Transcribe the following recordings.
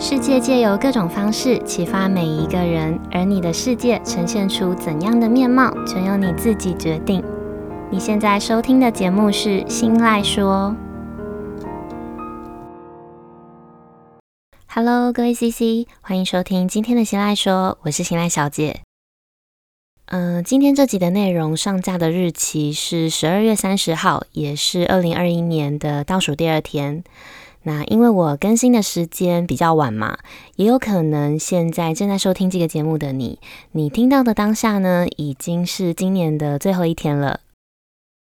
世界借由各种方式启发每一个人，而你的世界呈现出怎样的面貌，全由你自己决定。你现在收听的节目是《新赖说》。Hello，各位 CC，欢迎收听今天的《新赖说》，我是新赖小姐。嗯、今天这集的内容上架的日期是十二月三十号，也是二零二一年的倒数第二天。那因为我更新的时间比较晚嘛，也有可能现在正在收听这个节目的你，你听到的当下呢，已经是今年的最后一天了。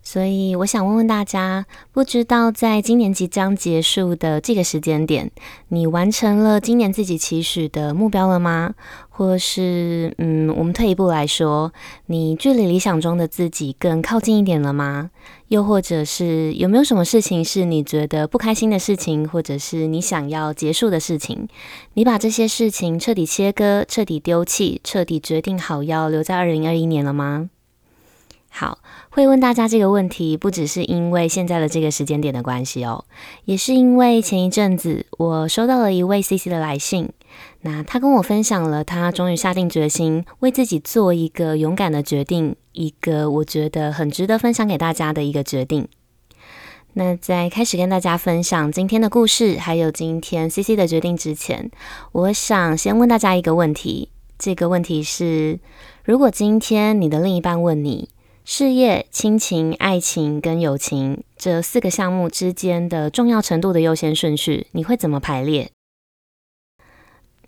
所以我想问问大家，不知道在今年即将结束的这个时间点，你完成了今年自己期许的目标了吗？或是，嗯，我们退一步来说，你距离理想中的自己更靠近一点了吗？又或者是有没有什么事情是你觉得不开心的事情，或者是你想要结束的事情？你把这些事情彻底切割、彻底丢弃、彻底决定好要留在二零二一年了吗？好，会问大家这个问题，不只是因为现在的这个时间点的关系哦，也是因为前一阵子我收到了一位 CC 的来信，那他跟我分享了他终于下定决心为自己做一个勇敢的决定，一个我觉得很值得分享给大家的一个决定。那在开始跟大家分享今天的故事，还有今天 CC 的决定之前，我想先问大家一个问题，这个问题是：如果今天你的另一半问你，事业、亲情、爱情跟友情这四个项目之间的重要程度的优先顺序，你会怎么排列？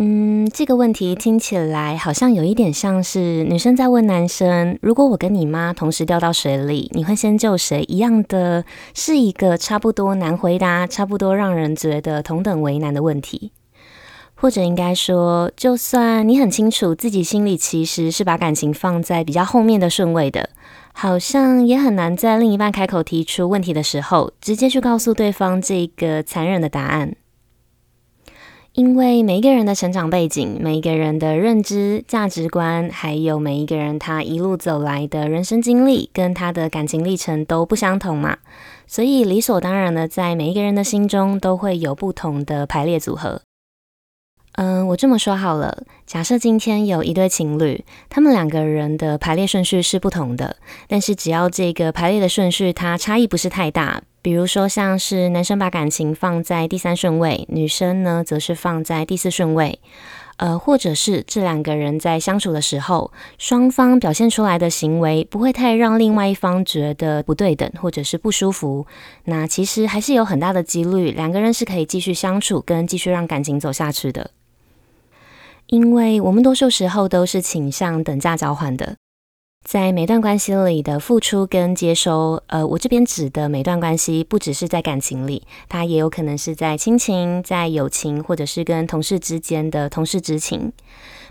嗯，这个问题听起来好像有一点像是女生在问男生：“如果我跟你妈同时掉到水里，你会先救谁？”一样的，是一个差不多难回答、差不多让人觉得同等为难的问题。或者应该说，就算你很清楚自己心里其实是把感情放在比较后面的顺位的。好像也很难在另一半开口提出问题的时候，直接去告诉对方这个残忍的答案。因为每一个人的成长背景、每一个人的认知、价值观，还有每一个人他一路走来的人生经历跟他的感情历程都不相同嘛，所以理所当然的，在每一个人的心中都会有不同的排列组合。嗯，我这么说好了。假设今天有一对情侣，他们两个人的排列顺序是不同的，但是只要这个排列的顺序它差异不是太大，比如说像是男生把感情放在第三顺位，女生呢则是放在第四顺位，呃，或者是这两个人在相处的时候，双方表现出来的行为不会太让另外一方觉得不对等或者是不舒服，那其实还是有很大的几率两个人是可以继续相处跟继续让感情走下去的。因为我们多数时候都是倾向等价交换的，在每段关系里的付出跟接收，呃，我这边指的每段关系，不只是在感情里，它也有可能是在亲情、在友情，或者是跟同事之间的同事之情。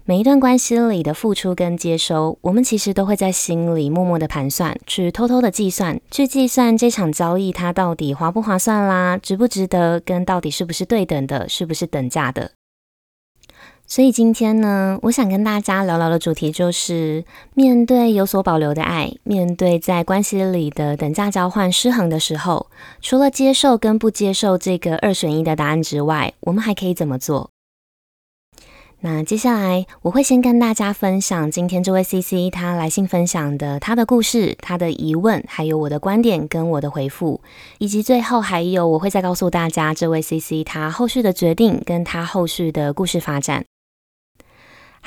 每一段关系里的付出跟接收，我们其实都会在心里默默的盘算，去偷偷的计算，去计算这场交易它到底划不划算啦，值不值得，跟到底是不是对等的，是不是等价的。所以今天呢，我想跟大家聊聊的主题就是，面对有所保留的爱，面对在关系里的等价交换失衡的时候，除了接受跟不接受这个二选一的答案之外，我们还可以怎么做？那接下来我会先跟大家分享今天这位 CC 他来信分享的他的故事、他的疑问，还有我的观点跟我的回复，以及最后还有我会再告诉大家这位 CC 他后续的决定跟他后续的故事发展。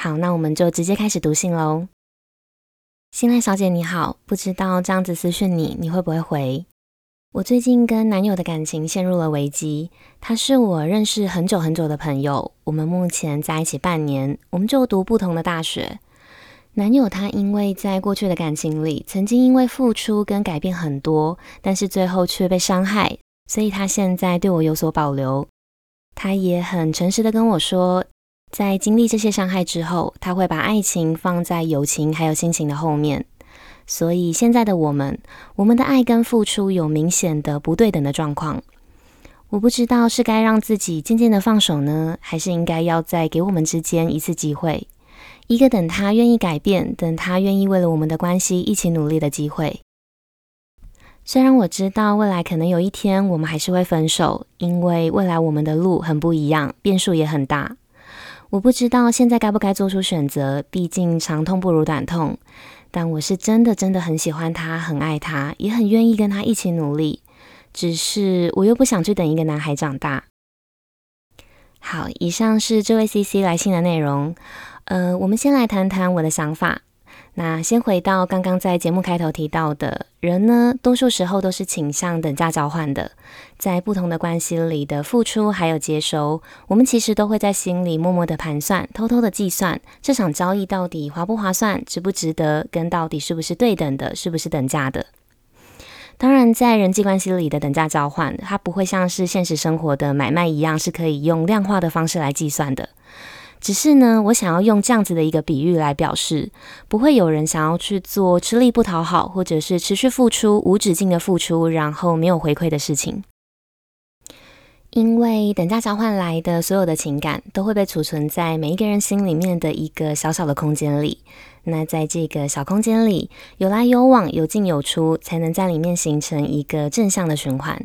好，那我们就直接开始读信喽。新赖小姐你好，不知道这样子私讯你，你会不会回？我最近跟男友的感情陷入了危机。他是我认识很久很久的朋友，我们目前在一起半年，我们就读不同的大学。男友他因为在过去的感情里，曾经因为付出跟改变很多，但是最后却被伤害，所以他现在对我有所保留。他也很诚实的跟我说，在经历这些伤害之后，他会把爱情放在友情还有亲情的后面。所以现在的我们，我们的爱跟付出有明显的不对等的状况。我不知道是该让自己渐渐的放手呢，还是应该要再给我们之间一次机会，一个等他愿意改变，等他愿意为了我们的关系一起努力的机会。虽然我知道未来可能有一天我们还是会分手，因为未来我们的路很不一样，变数也很大。我不知道现在该不该做出选择，毕竟长痛不如短痛。但我是真的真的很喜欢他，很爱他，也很愿意跟他一起努力。只是我又不想去等一个男孩长大。好，以上是这位 CC 来信的内容。呃，我们先来谈谈我的想法。那先回到刚刚在节目开头提到的，人呢，多数时候都是倾向等价交换的，在不同的关系里的付出还有接收，我们其实都会在心里默默的盘算，偷偷的计算这场交易到底划不划算，值不值得，跟到底是不是对等的，是不是等价的。当然，在人际关系里的等价交换，它不会像是现实生活的买卖一样，是可以用量化的方式来计算的。只是呢，我想要用这样子的一个比喻来表示，不会有人想要去做吃力不讨好，或者是持续付出、无止境的付出，然后没有回馈的事情。因为等价交换来的所有的情感，都会被储存在每一个人心里面的一个小小的空间里。那在这个小空间里，有来有往，有进有出，才能在里面形成一个正向的循环。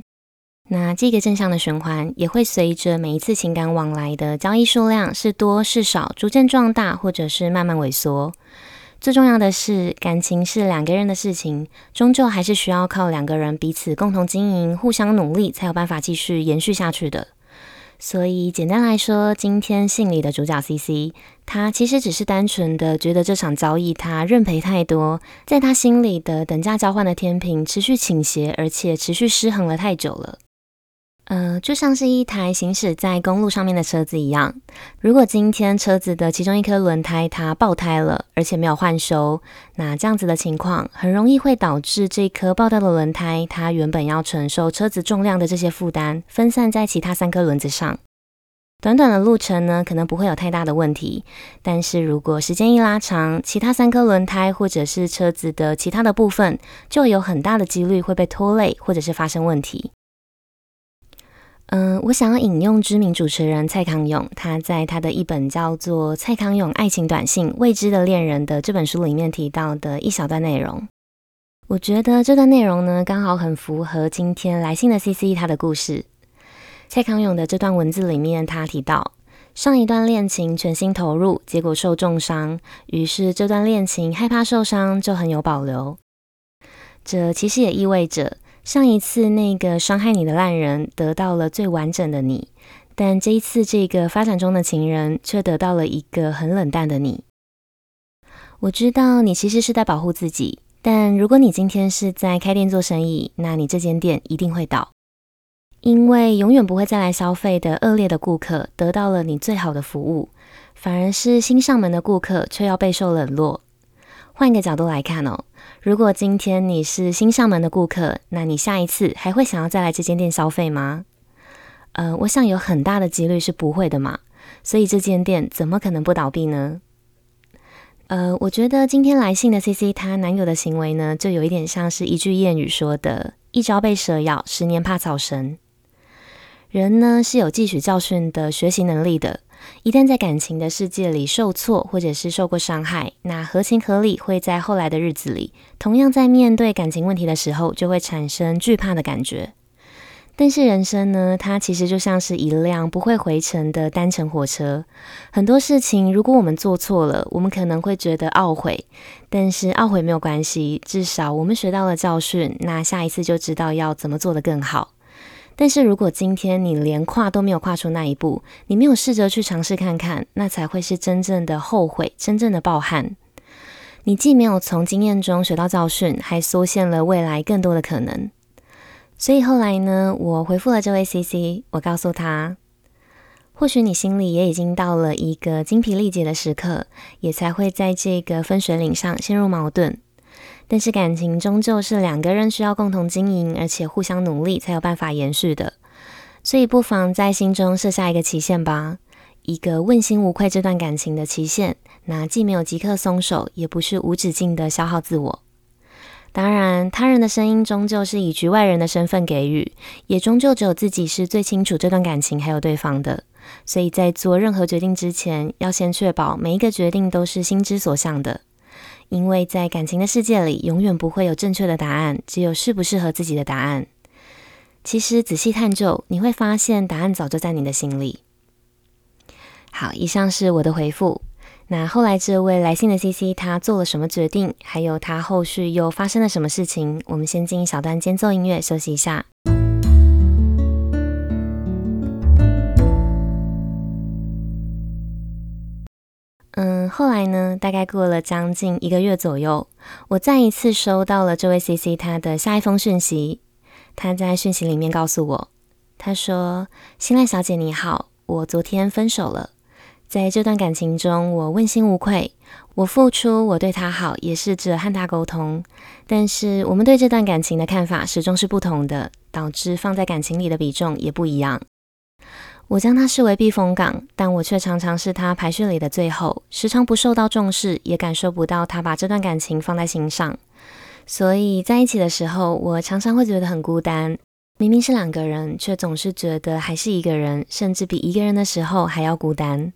那这个正向的循环也会随着每一次情感往来的交易数量是多是少，逐渐壮大，或者是慢慢萎缩。最重要的是，感情是两个人的事情，终究还是需要靠两个人彼此共同经营、互相努力，才有办法继续延续下去的。所以，简单来说，今天信里的主角 CC，他其实只是单纯的觉得这场交易他认赔太多，在他心里的等价交换的天平持续倾斜，而且持续失衡了太久了。呃，就像是一台行驶在公路上面的车子一样，如果今天车子的其中一颗轮胎它爆胎了，而且没有换修，那这样子的情况很容易会导致这颗爆掉的轮胎，它原本要承受车子重量的这些负担，分散在其他三颗轮子上。短短的路程呢，可能不会有太大的问题，但是如果时间一拉长，其他三颗轮胎或者是车子的其他的部分，就有很大的几率会被拖累，或者是发生问题。嗯，我想要引用知名主持人蔡康永，他在他的一本叫做《蔡康永爱情短信：未知的恋人》的这本书里面提到的一小段内容。我觉得这段内容呢，刚好很符合今天来信的 CC 他的故事。蔡康永的这段文字里面，他提到上一段恋情全心投入，结果受重伤，于是这段恋情害怕受伤，就很有保留。这其实也意味着。上一次那个伤害你的烂人得到了最完整的你，但这一次这个发展中的情人却得到了一个很冷淡的你。我知道你其实是在保护自己，但如果你今天是在开店做生意，那你这间店一定会倒，因为永远不会再来消费的恶劣的顾客得到了你最好的服务，反而是新上门的顾客却要备受冷落。换一个角度来看哦。如果今天你是新上门的顾客，那你下一次还会想要再来这间店消费吗？呃，我想有很大的几率是不会的嘛，所以这间店怎么可能不倒闭呢？呃，我觉得今天来信的 CC 她男友的行为呢，就有一点像是一句谚语说的“一朝被蛇咬，十年怕草绳”。人呢是有汲取教训的学习能力的。一旦在感情的世界里受挫，或者是受过伤害，那合情合理会在后来的日子里，同样在面对感情问题的时候，就会产生惧怕的感觉。但是人生呢，它其实就像是一辆不会回程的单程火车。很多事情，如果我们做错了，我们可能会觉得懊悔，但是懊悔没有关系，至少我们学到了教训，那下一次就知道要怎么做得更好。但是如果今天你连跨都没有跨出那一步，你没有试着去尝试看看，那才会是真正的后悔，真正的抱憾。你既没有从经验中学到教训，还缩限了未来更多的可能。所以后来呢，我回复了这位 CC，我告诉他，或许你心里也已经到了一个精疲力竭的时刻，也才会在这个分水岭上陷入矛盾。但是感情终究是两个人需要共同经营，而且互相努力才有办法延续的。所以不妨在心中设下一个期限吧，一个问心无愧这段感情的期限。那既没有即刻松手，也不是无止境的消耗自我。当然，他人的声音终究是以局外人的身份给予，也终究只有自己是最清楚这段感情还有对方的。所以在做任何决定之前，要先确保每一个决定都是心之所向的。因为在感情的世界里，永远不会有正确的答案，只有适不适合自己的答案。其实仔细探究，你会发现答案早就在你的心里。好，以上是我的回复。那后来这位来信的 CC，他做了什么决定？还有他后续又发生了什么事情？我们先进一小段间奏音乐，休息一下。嗯，后来呢，大概过了将近一个月左右，我再一次收到了这位 CC 他的下一封讯息。他在讯息里面告诉我，他说：“新赖小姐你好，我昨天分手了。”在这段感情中，我问心无愧，我付出，我对他好，也试着和他沟通。但是，我们对这段感情的看法始终是不同的，导致放在感情里的比重也不一样。我将他视为避风港，但我却常常是他排序里的最后，时常不受到重视，也感受不到他把这段感情放在心上。所以在一起的时候，我常常会觉得很孤单。明明是两个人，却总是觉得还是一个人，甚至比一个人的时候还要孤单。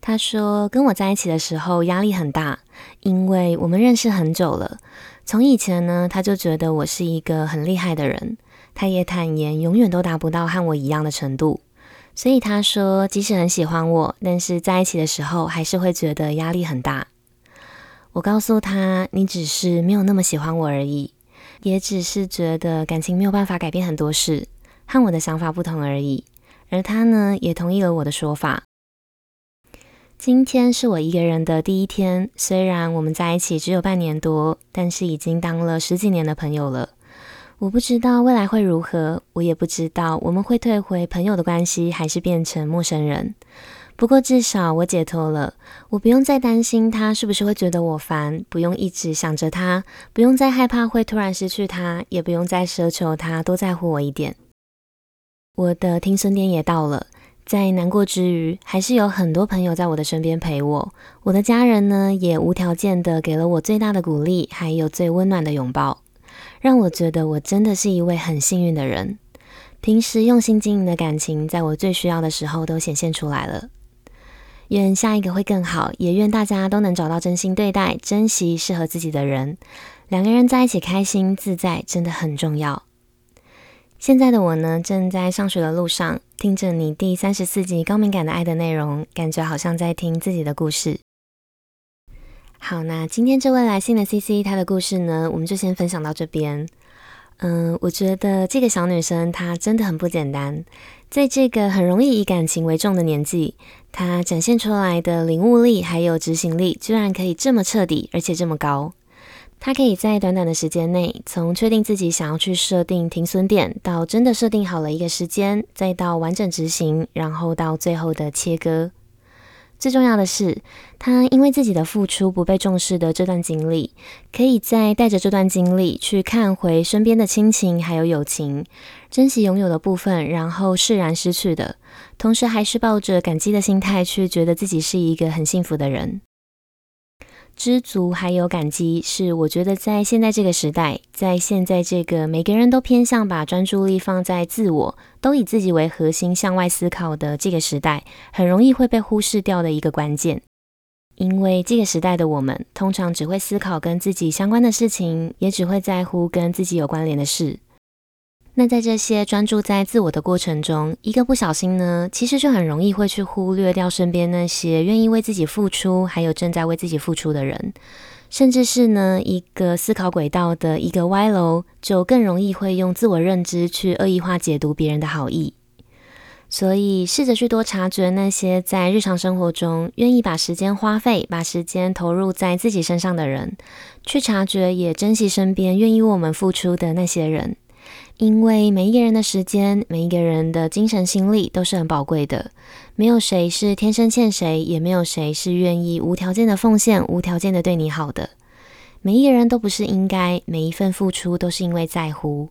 他说，跟我在一起的时候压力很大，因为我们认识很久了。从以前呢，他就觉得我是一个很厉害的人。他也坦言，永远都达不到和我一样的程度。所以他说，即使很喜欢我，但是在一起的时候还是会觉得压力很大。我告诉他，你只是没有那么喜欢我而已，也只是觉得感情没有办法改变很多事，和我的想法不同而已。而他呢，也同意了我的说法。今天是我一个人的第一天，虽然我们在一起只有半年多，但是已经当了十几年的朋友了。我不知道未来会如何，我也不知道我们会退回朋友的关系，还是变成陌生人。不过至少我解脱了，我不用再担心他是不是会觉得我烦，不用一直想着他，不用再害怕会突然失去他，也不用再奢求他多在乎我一点。我的听损点也到了。在难过之余，还是有很多朋友在我的身边陪我。我的家人呢，也无条件的给了我最大的鼓励，还有最温暖的拥抱，让我觉得我真的是一位很幸运的人。平时用心经营的感情，在我最需要的时候都显现出来了。愿下一个会更好，也愿大家都能找到真心对待、珍惜适合自己的人。两个人在一起开心自在，真的很重要。现在的我呢，正在上学的路上，听着你第三十四集高敏感的爱的内容，感觉好像在听自己的故事。好，那今天这位来信的 CC，她的故事呢，我们就先分享到这边。嗯，我觉得这个小女生她真的很不简单，在这个很容易以感情为重的年纪，她展现出来的领悟力还有执行力，居然可以这么彻底，而且这么高。她可以在短短的时间内，从确定自己想要去设定停损点，到真的设定好了一个时间，再到完整执行，然后到最后的切割。最重要的是，他因为自己的付出不被重视的这段经历，可以再带着这段经历去看回身边的亲情还有友情，珍惜拥有的部分，然后释然失去的，同时还是抱着感激的心态去觉得自己是一个很幸福的人。知足还有感激，是我觉得在现在这个时代，在现在这个每个人都偏向把专注力放在自我，都以自己为核心向外思考的这个时代，很容易会被忽视掉的一个关键。因为这个时代的我们，通常只会思考跟自己相关的事情，也只会在乎跟自己有关联的事。那在这些专注在自我的过程中，一个不小心呢，其实就很容易会去忽略掉身边那些愿意为自己付出，还有正在为自己付出的人，甚至是呢，一个思考轨道的一个歪楼，就更容易会用自我认知去恶意化解读别人的好意。所以，试着去多察觉那些在日常生活中愿意把时间花费、把时间投入在自己身上的人，去察觉也珍惜身边愿意为我们付出的那些人。因为每一个人的时间，每一个人的精神心力都是很宝贵的，没有谁是天生欠谁，也没有谁是愿意无条件的奉献、无条件的对你好的。每一个人都不是应该，每一份付出都是因为在乎。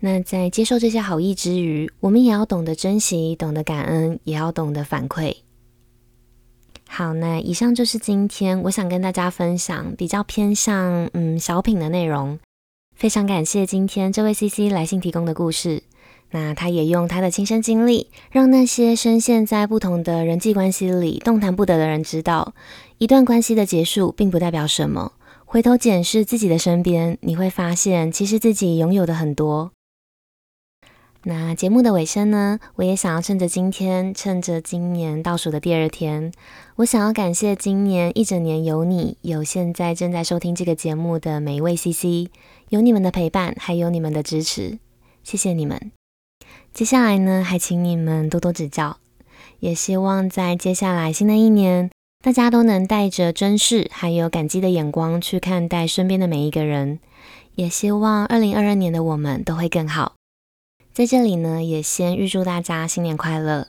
那在接受这些好意之余，我们也要懂得珍惜，懂得感恩，也要懂得反馈。好，那以上就是今天我想跟大家分享比较偏向嗯小品的内容。非常感谢今天这位 CC 来信提供的故事。那他也用他的亲身经历，让那些深陷在不同的人际关系里动弹不得的人知道，一段关系的结束并不代表什么。回头检视自己的身边，你会发现，其实自己拥有的很多。那节目的尾声呢，我也想要趁着今天，趁着今年倒数的第二天，我想要感谢今年一整年有你，有现在正在收听这个节目的每一位 CC，有你们的陪伴，还有你们的支持，谢谢你们。接下来呢，还请你们多多指教，也希望在接下来新的一年，大家都能带着珍视还有感激的眼光去看待身边的每一个人，也希望二零二二年的我们都会更好。在这里呢，也先预祝大家新年快乐。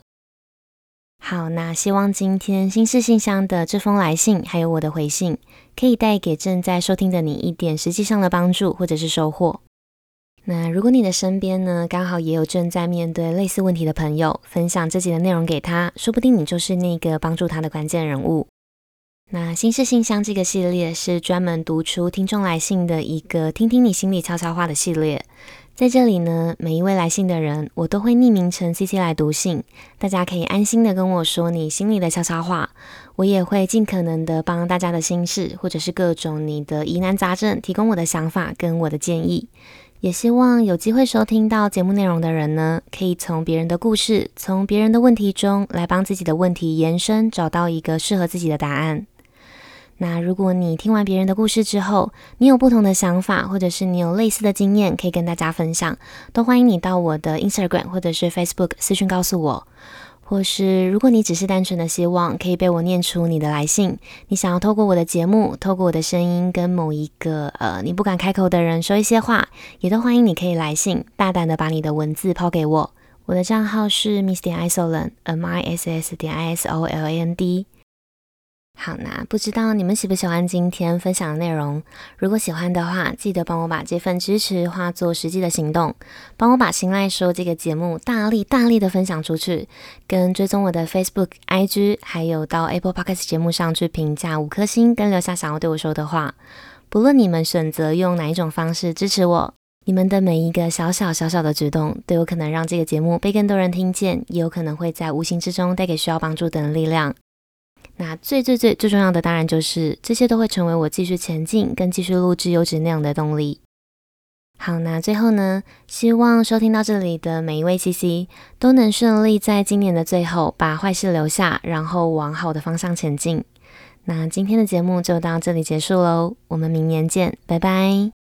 好，那希望今天新式信箱的这封来信，还有我的回信，可以带给正在收听的你一点实际上的帮助或者是收获。那如果你的身边呢，刚好也有正在面对类似问题的朋友，分享这集的内容给他，说不定你就是那个帮助他的关键人物。那心事信箱这个系列是专门读出听众来信的一个听听你心里悄悄话的系列，在这里呢，每一位来信的人，我都会匿名成 CC 来读信，大家可以安心的跟我说你心里的悄悄话，我也会尽可能的帮大家的心事，或者是各种你的疑难杂症，提供我的想法跟我的建议。也希望有机会收听到节目内容的人呢，可以从别人的故事，从别人的问题中来帮自己的问题延伸，找到一个适合自己的答案。那如果你听完别人的故事之后，你有不同的想法，或者是你有类似的经验可以跟大家分享，都欢迎你到我的 Instagram 或者是 Facebook 私讯告诉我。或是，如果你只是单纯的希望可以被我念出你的来信，你想要透过我的节目，透过我的声音，跟某一个呃你不敢开口的人说一些话，也都欢迎你可以来信，大胆的把你的文字抛给我。我的账号是 miss 点 isoland，m i s s 点 i s o l a n d。好，那不知道你们喜不喜欢今天分享的内容？如果喜欢的话，记得帮我把这份支持化作实际的行动，帮我把心赖说这个节目大力大力的分享出去，跟追踪我的 Facebook、IG，还有到 Apple Podcast 节目上去评价五颗星，跟留下想要对我说的话。不论你们选择用哪一种方式支持我，你们的每一个小小小小的举动，都有可能让这个节目被更多人听见，也有可能会在无形之中带给需要帮助的人力量。那最最最最重要的，当然就是这些都会成为我继续前进跟继续录制优质内容的动力。好，那最后呢，希望收听到这里的每一位 CC 都能顺利在今年的最后把坏事留下，然后往好的方向前进。那今天的节目就到这里结束喽，我们明年见，拜拜。